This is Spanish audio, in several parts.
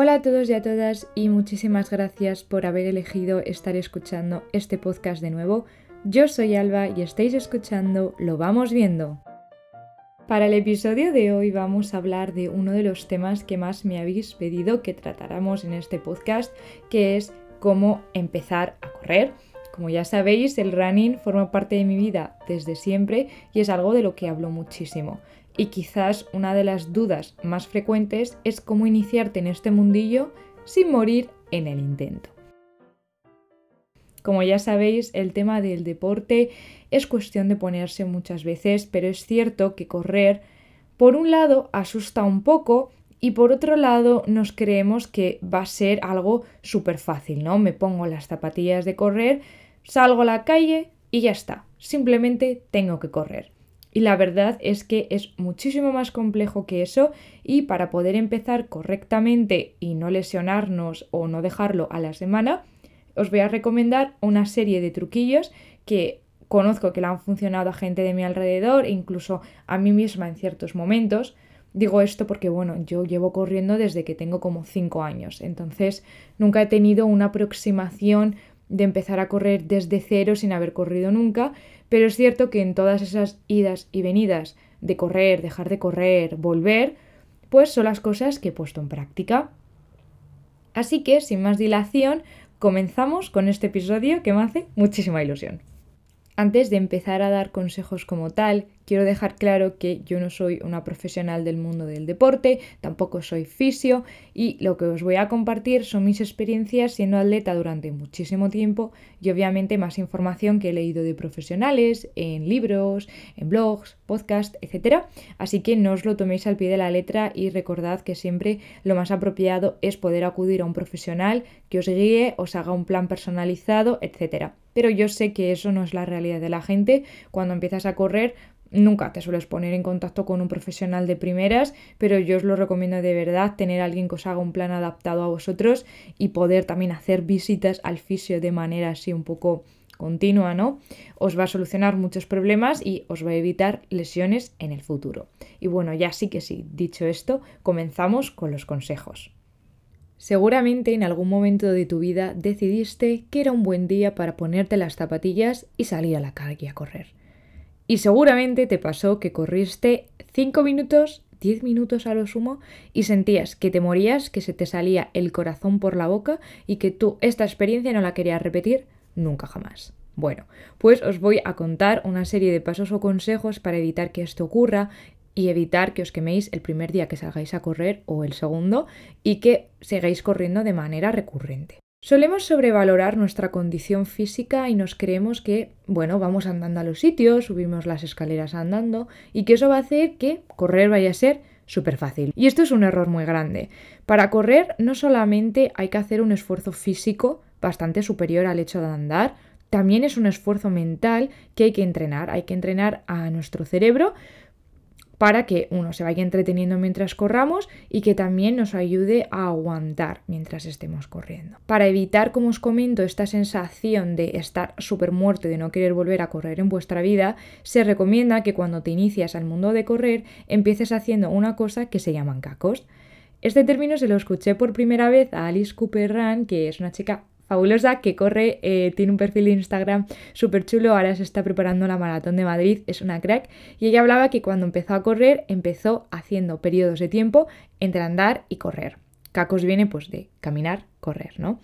Hola a todos y a todas y muchísimas gracias por haber elegido estar escuchando este podcast de nuevo. Yo soy Alba y estáis escuchando Lo vamos viendo. Para el episodio de hoy vamos a hablar de uno de los temas que más me habéis pedido que tratáramos en este podcast, que es cómo empezar a correr. Como ya sabéis, el running forma parte de mi vida desde siempre y es algo de lo que hablo muchísimo. Y quizás una de las dudas más frecuentes es cómo iniciarte en este mundillo sin morir en el intento. Como ya sabéis, el tema del deporte es cuestión de ponerse muchas veces, pero es cierto que correr, por un lado, asusta un poco y por otro lado nos creemos que va a ser algo súper fácil, ¿no? Me pongo las zapatillas de correr, salgo a la calle y ya está. Simplemente tengo que correr. Y la verdad es que es muchísimo más complejo que eso y para poder empezar correctamente y no lesionarnos o no dejarlo a la semana, os voy a recomendar una serie de truquillos que conozco que le han funcionado a gente de mi alrededor e incluso a mí misma en ciertos momentos. Digo esto porque, bueno, yo llevo corriendo desde que tengo como 5 años, entonces nunca he tenido una aproximación de empezar a correr desde cero sin haber corrido nunca, pero es cierto que en todas esas idas y venidas de correr, dejar de correr, volver, pues son las cosas que he puesto en práctica. Así que, sin más dilación, comenzamos con este episodio que me hace muchísima ilusión. Antes de empezar a dar consejos como tal, quiero dejar claro que yo no soy una profesional del mundo del deporte, tampoco soy fisio y lo que os voy a compartir son mis experiencias siendo atleta durante muchísimo tiempo y obviamente más información que he leído de profesionales, en libros, en blogs, podcasts, etc. Así que no os lo toméis al pie de la letra y recordad que siempre lo más apropiado es poder acudir a un profesional que os guíe, os haga un plan personalizado, etc pero yo sé que eso no es la realidad de la gente. Cuando empiezas a correr, nunca te sueles poner en contacto con un profesional de primeras, pero yo os lo recomiendo de verdad tener a alguien que os haga un plan adaptado a vosotros y poder también hacer visitas al fisio de manera así un poco continua, ¿no? Os va a solucionar muchos problemas y os va a evitar lesiones en el futuro. Y bueno, ya sí que sí, dicho esto, comenzamos con los consejos. Seguramente en algún momento de tu vida decidiste que era un buen día para ponerte las zapatillas y salir a la calle a correr. Y seguramente te pasó que corriste 5 minutos, 10 minutos a lo sumo y sentías que te morías, que se te salía el corazón por la boca y que tú esta experiencia no la querías repetir nunca jamás. Bueno, pues os voy a contar una serie de pasos o consejos para evitar que esto ocurra y evitar que os queméis el primer día que salgáis a correr o el segundo y que sigáis corriendo de manera recurrente. Solemos sobrevalorar nuestra condición física y nos creemos que, bueno, vamos andando a los sitios, subimos las escaleras andando y que eso va a hacer que correr vaya a ser súper fácil. Y esto es un error muy grande. Para correr no solamente hay que hacer un esfuerzo físico bastante superior al hecho de andar, también es un esfuerzo mental que hay que entrenar. Hay que entrenar a nuestro cerebro para que uno se vaya entreteniendo mientras corramos y que también nos ayude a aguantar mientras estemos corriendo. Para evitar, como os comento, esta sensación de estar súper muerto y de no querer volver a correr en vuestra vida, se recomienda que cuando te inicias al mundo de correr empieces haciendo una cosa que se llaman cacos. Este término se lo escuché por primera vez a Alice Cooper Run, que es una chica fabulosa que corre, eh, tiene un perfil de Instagram súper chulo, ahora se está preparando la maratón de Madrid, es una crack, y ella hablaba que cuando empezó a correr empezó haciendo periodos de tiempo entre andar y correr. Cacos viene pues de caminar, correr, ¿no?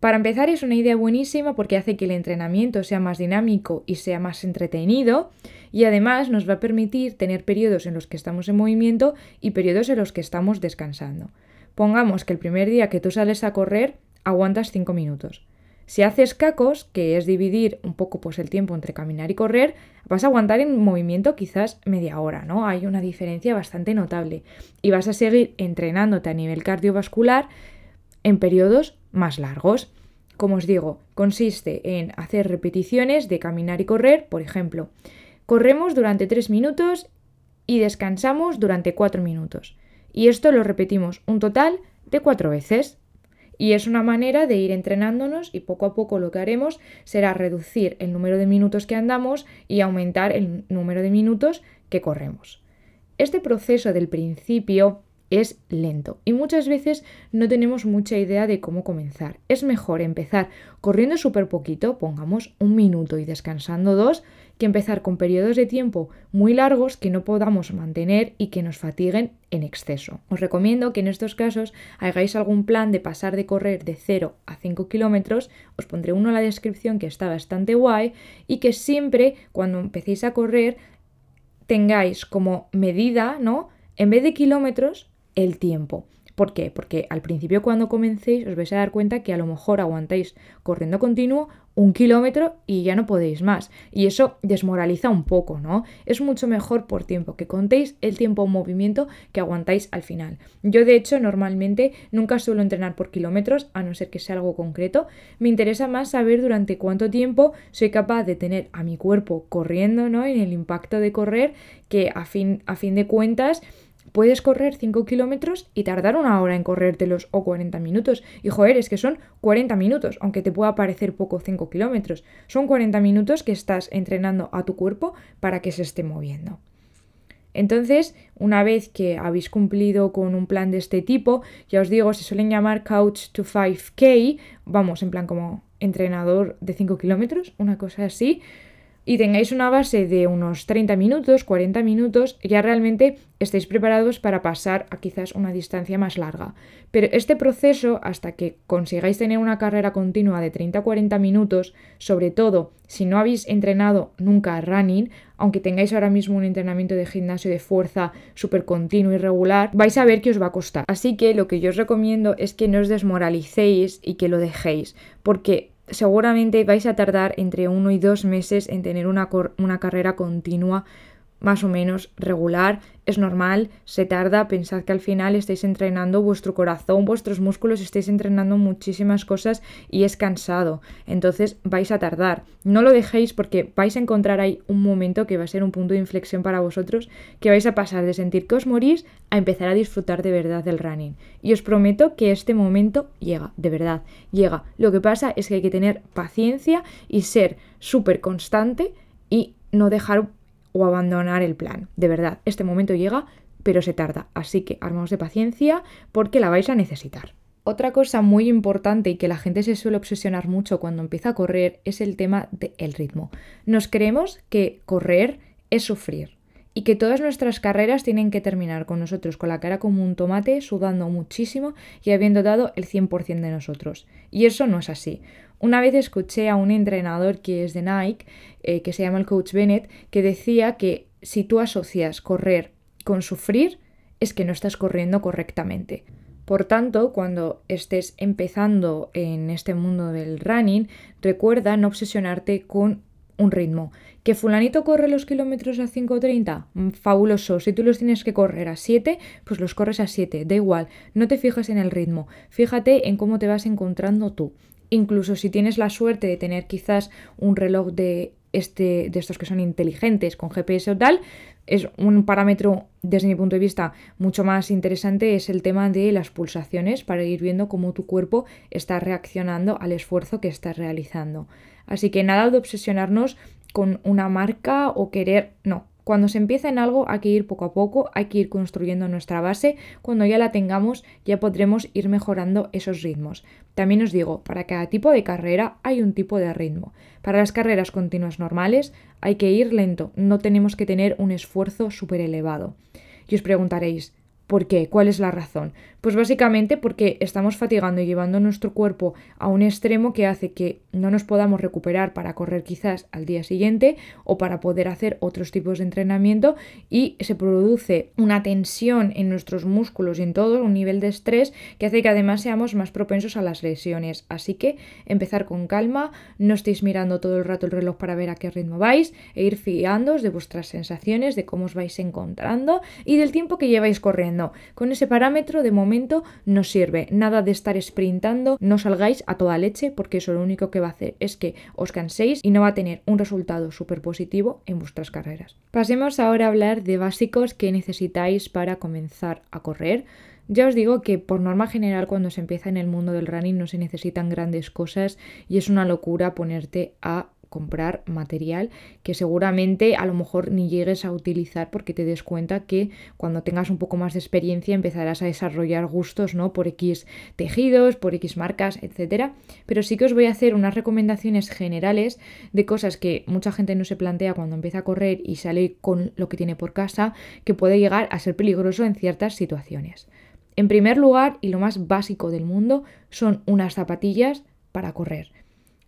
Para empezar es una idea buenísima porque hace que el entrenamiento sea más dinámico y sea más entretenido y además nos va a permitir tener periodos en los que estamos en movimiento y periodos en los que estamos descansando. Pongamos que el primer día que tú sales a correr aguantas 5 minutos. Si haces cacos, que es dividir un poco pues, el tiempo entre caminar y correr, vas a aguantar en movimiento quizás media hora, ¿no? Hay una diferencia bastante notable. Y vas a seguir entrenándote a nivel cardiovascular en periodos más largos. Como os digo, consiste en hacer repeticiones de caminar y correr, por ejemplo. Corremos durante 3 minutos y descansamos durante 4 minutos. Y esto lo repetimos un total de 4 veces. Y es una manera de ir entrenándonos y poco a poco lo que haremos será reducir el número de minutos que andamos y aumentar el número de minutos que corremos. Este proceso del principio es lento y muchas veces no tenemos mucha idea de cómo comenzar. Es mejor empezar corriendo súper poquito, pongamos un minuto y descansando dos, que empezar con periodos de tiempo muy largos que no podamos mantener y que nos fatiguen en exceso. Os recomiendo que en estos casos hagáis algún plan de pasar de correr de 0 a 5 kilómetros, os pondré uno en la descripción que está bastante guay y que siempre cuando empecéis a correr tengáis como medida, ¿no? En vez de kilómetros, el tiempo. ¿Por qué? Porque al principio cuando comencéis os vais a dar cuenta que a lo mejor aguantáis corriendo continuo un kilómetro y ya no podéis más. Y eso desmoraliza un poco, ¿no? Es mucho mejor por tiempo que contéis el tiempo en movimiento que aguantáis al final. Yo de hecho normalmente nunca suelo entrenar por kilómetros, a no ser que sea algo concreto. Me interesa más saber durante cuánto tiempo soy capaz de tener a mi cuerpo corriendo, ¿no? En el impacto de correr, que a fin, a fin de cuentas puedes correr 5 kilómetros y tardar una hora en corrértelos o 40 minutos. Y joder, es que son 40 minutos, aunque te pueda parecer poco 5 kilómetros. Son 40 minutos que estás entrenando a tu cuerpo para que se esté moviendo. Entonces, una vez que habéis cumplido con un plan de este tipo, ya os digo, se suelen llamar Couch to 5K, vamos, en plan como entrenador de 5 kilómetros, una cosa así, y tengáis una base de unos 30 minutos, 40 minutos, ya realmente estáis preparados para pasar a quizás una distancia más larga. Pero este proceso, hasta que consigáis tener una carrera continua de 30-40 minutos, sobre todo si no habéis entrenado nunca running, aunque tengáis ahora mismo un entrenamiento de gimnasio de fuerza súper continuo y regular, vais a ver que os va a costar. Así que lo que yo os recomiendo es que no os desmoralicéis y que lo dejéis, porque seguramente vais a tardar entre uno y dos meses en tener una, una carrera continua más o menos regular, es normal, se tarda, pensad que al final estáis entrenando vuestro corazón, vuestros músculos, estáis entrenando muchísimas cosas y es cansado, entonces vais a tardar. No lo dejéis porque vais a encontrar ahí un momento que va a ser un punto de inflexión para vosotros, que vais a pasar de sentir que os morís a empezar a disfrutar de verdad del running. Y os prometo que este momento llega, de verdad, llega. Lo que pasa es que hay que tener paciencia y ser súper constante y no dejar o abandonar el plan. De verdad, este momento llega, pero se tarda. Así que armaos de paciencia porque la vais a necesitar. Otra cosa muy importante y que la gente se suele obsesionar mucho cuando empieza a correr es el tema del ritmo. Nos creemos que correr es sufrir y que todas nuestras carreras tienen que terminar con nosotros con la cara como un tomate, sudando muchísimo y habiendo dado el 100% de nosotros. Y eso no es así. Una vez escuché a un entrenador que es de Nike, eh, que se llama el coach Bennett, que decía que si tú asocias correr con sufrir, es que no estás corriendo correctamente. Por tanto, cuando estés empezando en este mundo del running, recuerda no obsesionarte con un ritmo. ¿Que fulanito corre los kilómetros a 5.30? Mm, fabuloso. Si tú los tienes que correr a 7, pues los corres a 7. Da igual. No te fijas en el ritmo. Fíjate en cómo te vas encontrando tú. Incluso si tienes la suerte de tener quizás un reloj de, este, de estos que son inteligentes con GPS o tal, es un parámetro desde mi punto de vista mucho más interesante es el tema de las pulsaciones para ir viendo cómo tu cuerpo está reaccionando al esfuerzo que estás realizando. Así que nada de obsesionarnos con una marca o querer, no, cuando se empieza en algo hay que ir poco a poco, hay que ir construyendo nuestra base. Cuando ya la tengamos ya podremos ir mejorando esos ritmos. También os digo, para cada tipo de carrera hay un tipo de ritmo. Para las carreras continuas normales hay que ir lento, no tenemos que tener un esfuerzo súper elevado. Y os preguntaréis, ¿Por qué? ¿Cuál es la razón? Pues básicamente porque estamos fatigando y llevando nuestro cuerpo a un extremo que hace que no nos podamos recuperar para correr quizás al día siguiente o para poder hacer otros tipos de entrenamiento y se produce una tensión en nuestros músculos y en todo, un nivel de estrés que hace que además seamos más propensos a las lesiones. Así que empezar con calma, no estéis mirando todo el rato el reloj para ver a qué ritmo vais e ir fiándoos de vuestras sensaciones, de cómo os vais encontrando y del tiempo que lleváis corriendo no, con ese parámetro de momento no sirve. Nada de estar sprintando, no salgáis a toda leche porque eso lo único que va a hacer es que os canséis y no va a tener un resultado súper positivo en vuestras carreras. Pasemos ahora a hablar de básicos que necesitáis para comenzar a correr. Ya os digo que por norma general cuando se empieza en el mundo del running no se necesitan grandes cosas y es una locura ponerte a comprar material que seguramente a lo mejor ni llegues a utilizar porque te des cuenta que cuando tengas un poco más de experiencia empezarás a desarrollar gustos, ¿no? Por X tejidos, por X marcas, etcétera. Pero sí que os voy a hacer unas recomendaciones generales de cosas que mucha gente no se plantea cuando empieza a correr y sale con lo que tiene por casa, que puede llegar a ser peligroso en ciertas situaciones. En primer lugar, y lo más básico del mundo, son unas zapatillas para correr.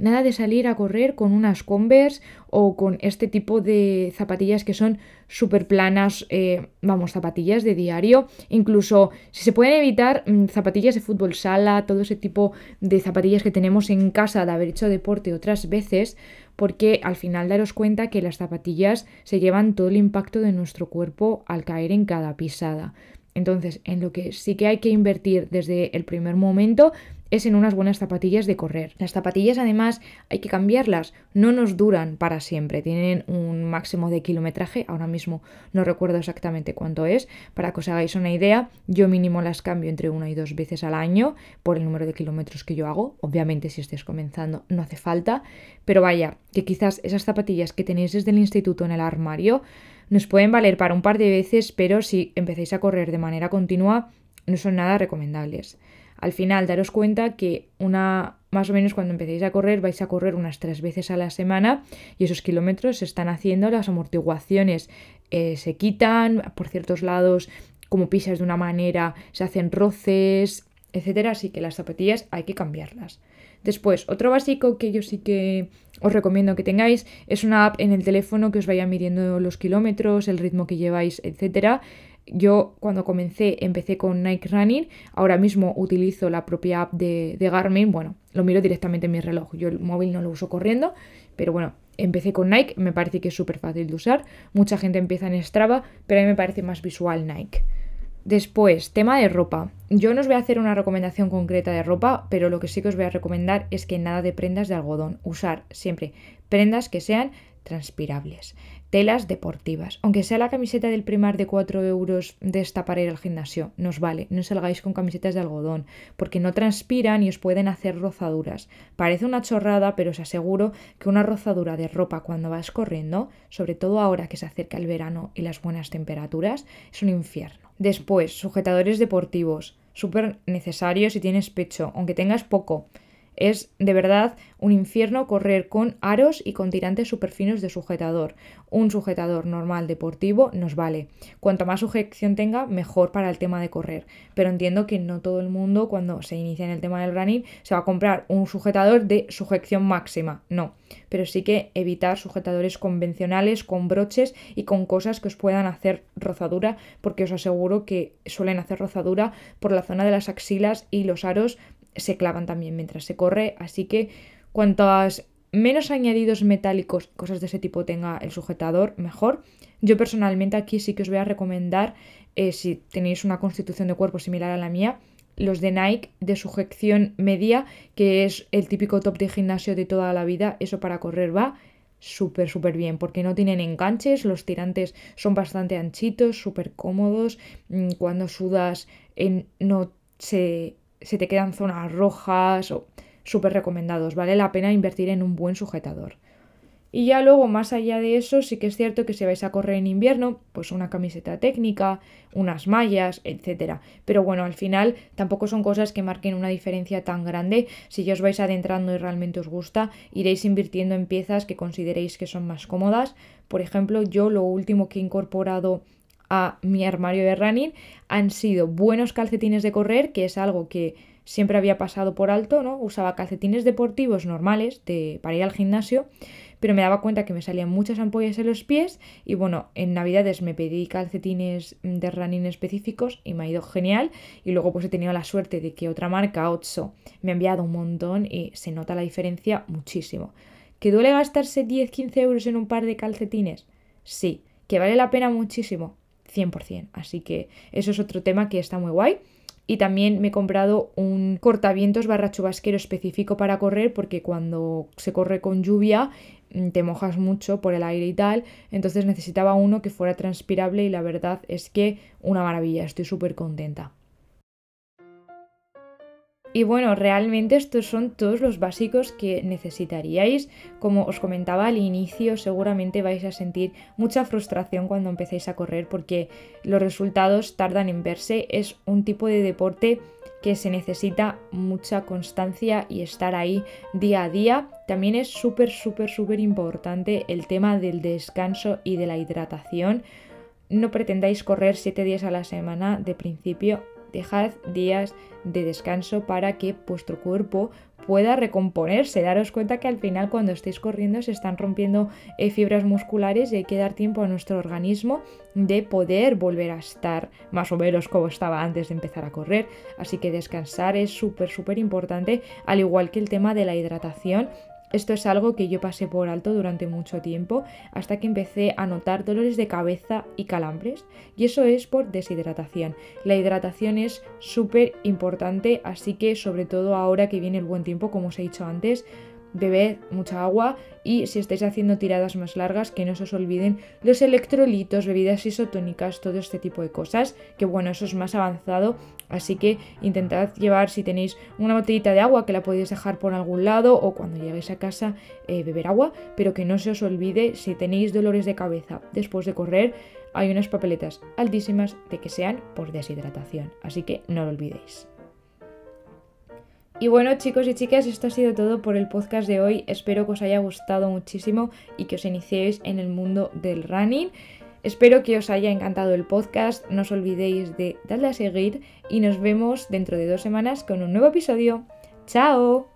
Nada de salir a correr con unas Converse o con este tipo de zapatillas que son súper planas, eh, vamos, zapatillas de diario. Incluso si se pueden evitar mm, zapatillas de fútbol sala, todo ese tipo de zapatillas que tenemos en casa de haber hecho deporte otras veces, porque al final daros cuenta que las zapatillas se llevan todo el impacto de nuestro cuerpo al caer en cada pisada. Entonces, en lo que sí que hay que invertir desde el primer momento es en unas buenas zapatillas de correr. Las zapatillas además hay que cambiarlas, no nos duran para siempre, tienen un máximo de kilometraje, ahora mismo no recuerdo exactamente cuánto es, para que os hagáis una idea, yo mínimo las cambio entre una y dos veces al año por el número de kilómetros que yo hago, obviamente si estés comenzando no hace falta, pero vaya, que quizás esas zapatillas que tenéis desde el instituto en el armario nos pueden valer para un par de veces, pero si empezáis a correr de manera continua no son nada recomendables. Al final, daros cuenta que una, más o menos cuando empecéis a correr, vais a correr unas tres veces a la semana y esos kilómetros se están haciendo, las amortiguaciones eh, se quitan por ciertos lados, como pisas de una manera, se hacen roces, etcétera. Así que las zapatillas hay que cambiarlas. Después, otro básico que yo sí que os recomiendo que tengáis es una app en el teléfono que os vaya midiendo los kilómetros, el ritmo que lleváis, etcétera. Yo cuando comencé empecé con Nike Running, ahora mismo utilizo la propia app de, Garmin, bueno, lo miro directamente en mi reloj, yo el móvil no lo uso corriendo, pero bueno, empecé con Nike, me parece que es súper fácil de usar, mucha gente empieza en Strava, pero a mí me parece más visual Nike. Después, tema de ropa. Yo no os voy a hacer una recomendación concreta de ropa, pero lo que sí que os voy a recomendar es que nada de prendas de algodón. Usar siempre prendas que sean transpirables telas deportivas. Aunque sea la camiseta del primar de 4 euros de esta para ir al gimnasio, nos vale. No salgáis con camisetas de algodón, porque no transpiran y os pueden hacer rozaduras. Parece una chorrada, pero os aseguro que una rozadura de ropa cuando vas corriendo, sobre todo ahora que se acerca el verano y las buenas temperaturas, es un infierno. Después, sujetadores deportivos. Súper necesarios si tienes pecho, aunque tengas poco. Es de verdad un infierno correr con aros y con tirantes superfinos de sujetador. Un sujetador normal deportivo nos vale. Cuanto más sujeción tenga, mejor para el tema de correr. Pero entiendo que no todo el mundo cuando se inicia en el tema del running se va a comprar un sujetador de sujeción máxima. No. Pero sí que evitar sujetadores convencionales con broches y con cosas que os puedan hacer rozadura porque os aseguro que suelen hacer rozadura por la zona de las axilas y los aros se clavan también mientras se corre, así que cuantos menos añadidos metálicos, cosas de ese tipo tenga el sujetador, mejor. Yo personalmente aquí sí que os voy a recomendar, eh, si tenéis una constitución de cuerpo similar a la mía, los de Nike de sujeción media, que es el típico top de gimnasio de toda la vida, eso para correr va súper, súper bien, porque no tienen enganches, los tirantes son bastante anchitos, súper cómodos, mm, cuando sudas no se se te quedan zonas rojas o súper recomendados. Vale la pena invertir en un buen sujetador. Y ya luego, más allá de eso, sí que es cierto que si vais a correr en invierno, pues una camiseta técnica, unas mallas, etc. Pero bueno, al final tampoco son cosas que marquen una diferencia tan grande. Si ya os vais adentrando y realmente os gusta, iréis invirtiendo en piezas que consideréis que son más cómodas. Por ejemplo, yo lo último que he incorporado a mi armario de running han sido buenos calcetines de correr, que es algo que siempre había pasado por alto, ¿no? Usaba calcetines deportivos normales de, para ir al gimnasio, pero me daba cuenta que me salían muchas ampollas en los pies y bueno, en navidades me pedí calcetines de running específicos y me ha ido genial y luego pues he tenido la suerte de que otra marca, Otso, me ha enviado un montón y se nota la diferencia muchísimo. ¿Que duele gastarse 10-15 euros en un par de calcetines? Sí. ¿Que vale la pena muchísimo? 100%. Así que eso es otro tema que está muy guay. Y también me he comprado un cortavientos barra chubasquero específico para correr porque cuando se corre con lluvia mm, te mojas mucho por el aire y tal. Entonces necesitaba uno que fuera transpirable y la verdad es que una maravilla, estoy súper contenta. Y bueno, realmente estos son todos los básicos que necesitaríais. Como os comentaba al inicio, seguramente vais a sentir mucha frustración cuando empecéis a correr porque los resultados tardan en verse. Es un tipo de deporte que se necesita mucha constancia y estar ahí día a día. También es súper, súper, súper importante el tema del descanso y de la hidratación. No pretendáis correr 7 días a la semana de principio dejad días de descanso para que vuestro cuerpo pueda recomponerse. Daros cuenta que al final cuando estéis corriendo se están rompiendo eh, fibras musculares y hay que dar tiempo a nuestro organismo de poder volver a estar más o menos como estaba antes de empezar a correr. Así que descansar es súper, súper importante, al igual que el tema de la hidratación esto es algo que yo pasé por alto durante mucho tiempo hasta que empecé a notar dolores de cabeza y calambres y eso es por deshidratación. La hidratación es súper importante así que sobre todo ahora que viene el buen tiempo como os he dicho antes bebed mucha agua y si estáis haciendo tiradas más largas que no se os olviden los electrolitos, bebidas isotónicas, todo este tipo de cosas, que bueno, eso es más avanzado, así que intentad llevar si tenéis una botellita de agua que la podéis dejar por algún lado o cuando lleguéis a casa eh, beber agua, pero que no se os olvide si tenéis dolores de cabeza después de correr, hay unas papeletas altísimas de que sean por deshidratación, así que no lo olvidéis. Y bueno chicos y chicas, esto ha sido todo por el podcast de hoy. Espero que os haya gustado muchísimo y que os iniciéis en el mundo del running. Espero que os haya encantado el podcast. No os olvidéis de darle a seguir y nos vemos dentro de dos semanas con un nuevo episodio. ¡Chao!